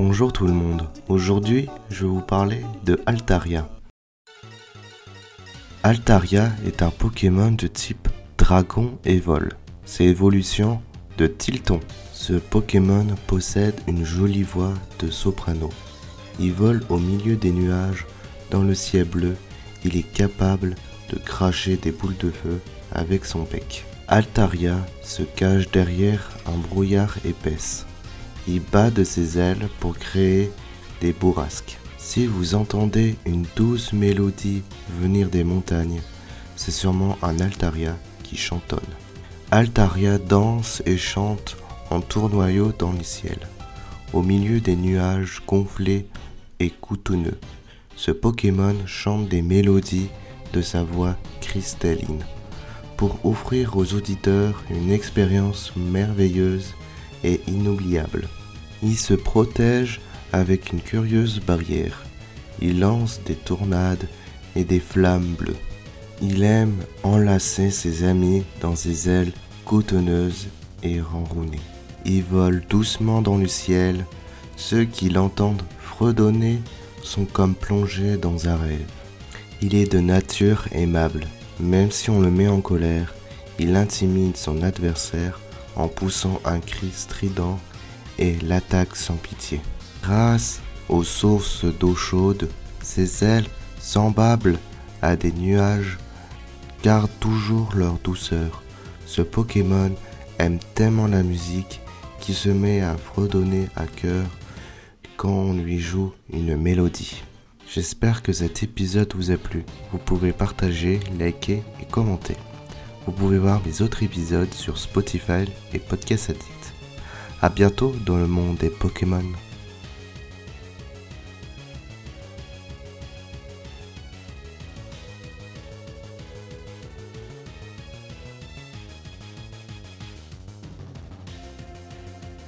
Bonjour tout le monde, aujourd'hui je vais vous parler de Altaria. Altaria est un Pokémon de type dragon et vol. C'est l'évolution de Tilton. Ce Pokémon possède une jolie voix de soprano. Il vole au milieu des nuages dans le ciel bleu. Il est capable de cracher des boules de feu avec son bec. Altaria se cache derrière un brouillard épaisse. Bat de ses ailes pour créer des bourrasques. Si vous entendez une douce mélodie venir des montagnes, c'est sûrement un Altaria qui chantonne. Altaria danse et chante en tournoyant dans le ciel, au milieu des nuages gonflés et coutonneux. Ce Pokémon chante des mélodies de sa voix cristalline pour offrir aux auditeurs une expérience merveilleuse et inoubliable. Il se protège avec une curieuse barrière. Il lance des tornades et des flammes bleues. Il aime enlacer ses amis dans ses ailes coutonneuses et renrounées. Il vole doucement dans le ciel. Ceux qui l'entendent fredonner sont comme plongés dans un rêve. Il est de nature aimable. Même si on le met en colère, il intimide son adversaire en poussant un cri strident et l'attaque sans pitié. Grâce aux sources d'eau chaude, ses ailes, semblables à des nuages, gardent toujours leur douceur. Ce Pokémon aime tellement la musique qu'il se met à fredonner à cœur quand on lui joue une mélodie. J'espère que cet épisode vous a plu. Vous pouvez partager, liker et commenter. Vous pouvez voir mes autres épisodes sur Spotify et Podcast Addict. A bientôt dans le monde des Pokémon.